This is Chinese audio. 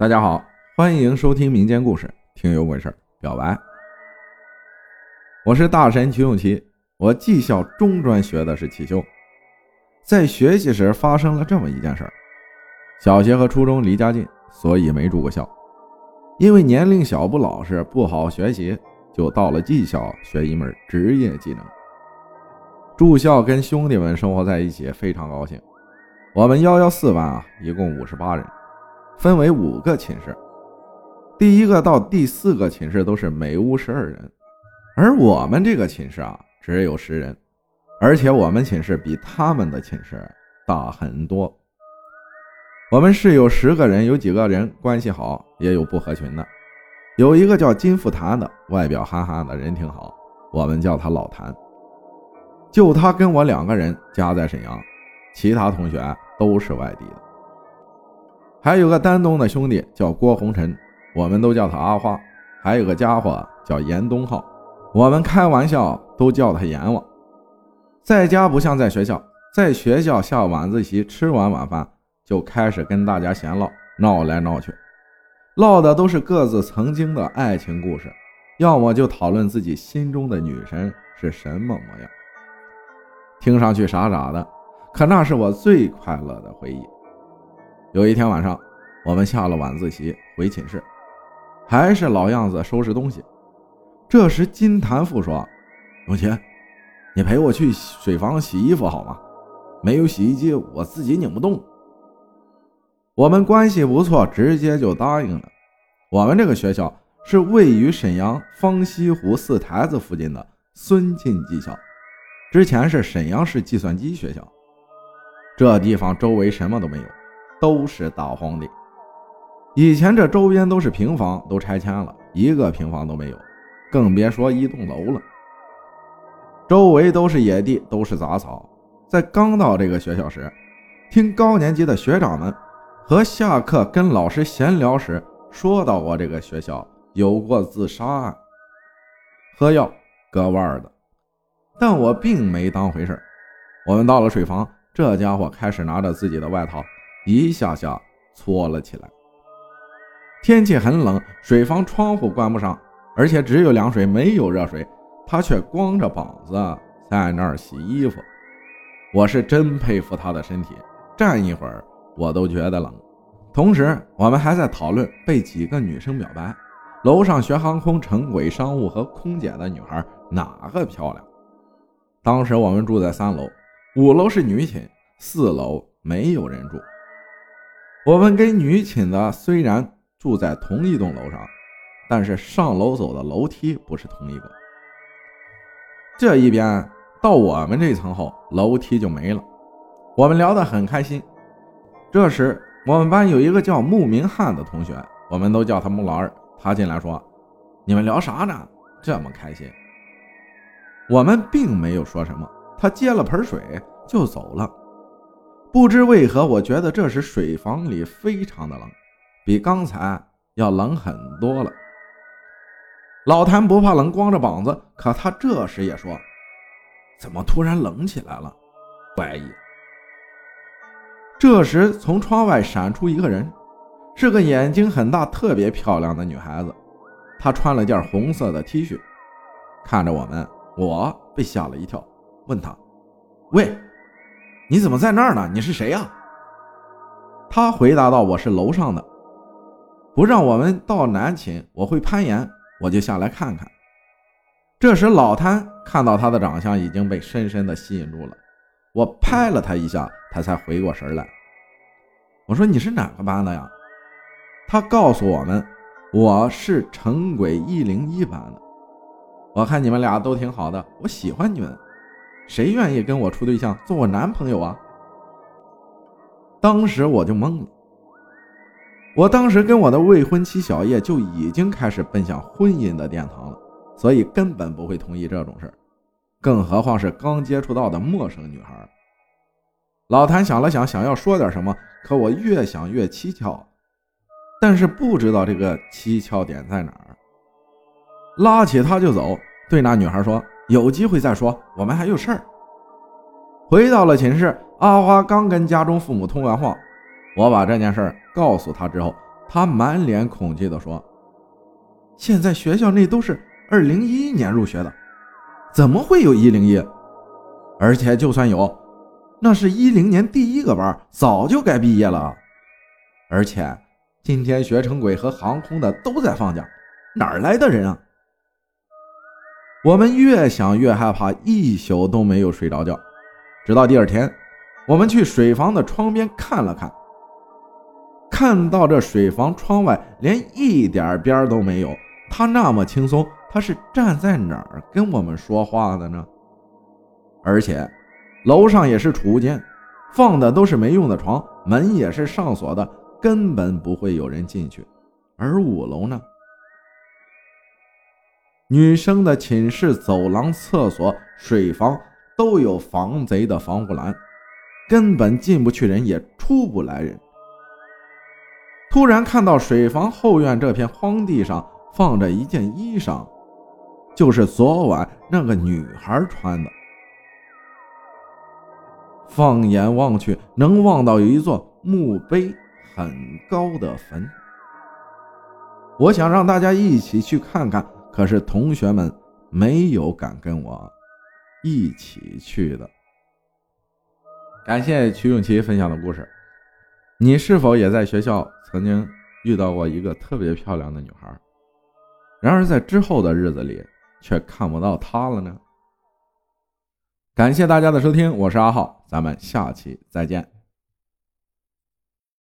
大家好，欢迎收听民间故事，听有鬼事表白。我是大神徐永奇，我技校中专学的是汽修，在学习时发生了这么一件事儿。小学和初中离家近，所以没住过校。因为年龄小、不老实、不好学习，就到了技校学一门职业技能。住校跟兄弟们生活在一起，非常高兴。我们幺幺四班啊，一共五十八人。分为五个寝室，第一个到第四个寝室都是每屋十二人，而我们这个寝室啊只有十人，而且我们寝室比他们的寝室大很多。我们室友十个人，有几个人关系好，也有不合群的。有一个叫金富谭的，外表憨憨的，人挺好，我们叫他老谭。就他跟我两个人家在沈阳，其他同学都是外地的。还有个丹东的兄弟叫郭红尘，我们都叫他阿花。还有个家伙叫严东浩，我们开玩笑都叫他阎王。在家不像在学校，在学校下晚自习吃完晚饭就开始跟大家闲唠，闹来闹去，唠的都是各自曾经的爱情故事，要么就讨论自己心中的女神是什么模样。听上去傻傻的，可那是我最快乐的回忆。有一天晚上，我们下了晚自习回寝室，还是老样子收拾东西。这时金谭富说：“永琪，你陪我去水房洗衣服好吗？没有洗衣机，我自己拧不动。”我们关系不错，直接就答应了。我们这个学校是位于沈阳方西湖四台子附近的孙进技校，之前是沈阳市计算机学校。这地方周围什么都没有。都是大荒地，以前这周边都是平房，都拆迁了，一个平房都没有，更别说一栋楼了。周围都是野地，都是杂草。在刚到这个学校时，听高年级的学长们和下课跟老师闲聊时说到过这个学校有过自杀案，喝药割腕的，但我并没当回事我们到了水房，这家伙开始拿着自己的外套。一下下搓了起来。天气很冷，水房窗户关不上，而且只有凉水，没有热水。他却光着膀子在那儿洗衣服。我是真佩服他的身体，站一会儿我都觉得冷。同时，我们还在讨论被几个女生表白。楼上学航空、城轨商务和空姐的女孩哪个漂亮？当时我们住在三楼，五楼是女寝，四楼没有人住。我们跟女寝的虽然住在同一栋楼上，但是上楼走的楼梯不是同一个。这一边到我们这层后，楼梯就没了。我们聊得很开心。这时，我们班有一个叫穆明翰的同学，我们都叫他穆老二。他进来说：“你们聊啥呢？这么开心？”我们并没有说什么。他接了盆水就走了。不知为何，我觉得这时水房里非常的冷，比刚才要冷很多了。老谭不怕冷，光着膀子，可他这时也说：“怎么突然冷起来了？怪异。”这时从窗外闪出一个人，是个眼睛很大、特别漂亮的女孩子。她穿了件红色的 T 恤，看着我们，我被吓了一跳，问她：“喂？”你怎么在那儿呢？你是谁呀？他回答道：“我是楼上的，不让我们到南寝，我会攀岩，我就下来看看。”这时老谭看到他的长相已经被深深的吸引住了，我拍了他一下，他才回过神来。我说：“你是哪个班的呀？”他告诉我们：“我是城轨一零一班的。”我看你们俩都挺好的，我喜欢你们。谁愿意跟我处对象，做我男朋友啊？当时我就懵了。我当时跟我的未婚妻小叶就已经开始奔向婚姻的殿堂了，所以根本不会同意这种事更何况是刚接触到的陌生女孩。老谭想了想，想要说点什么，可我越想越蹊跷，但是不知道这个蹊跷点在哪儿。拉起他就走，对那女孩说。有机会再说，我们还有事儿。回到了寝室，阿花刚跟家中父母通完话，我把这件事告诉他之后，他满脸恐惧地说：“现在学校内都是二零一一年入学的，怎么会有一零一？而且就算有，那是一零年第一个班，早就该毕业了。而且今天学城轨和航空的都在放假，哪来的人啊？”我们越想越害怕，一宿都没有睡着觉。直到第二天，我们去水房的窗边看了看，看到这水房窗外连一点边都没有。他那么轻松，他是站在哪儿跟我们说话的呢？而且楼上也是储物间，放的都是没用的床，门也是上锁的，根本不会有人进去。而五楼呢？女生的寝室、走廊、厕所、水房都有防贼的防护栏，根本进不去人，也出不来人。突然看到水房后院这片荒地上放着一件衣裳，就是昨晚那个女孩穿的。放眼望去，能望到一座墓碑很高的坟。我想让大家一起去看看。可是同学们没有敢跟我一起去的。感谢曲永琪分享的故事，你是否也在学校曾经遇到过一个特别漂亮的女孩？然而在之后的日子里却看不到她了呢？感谢大家的收听，我是阿浩，咱们下期再见。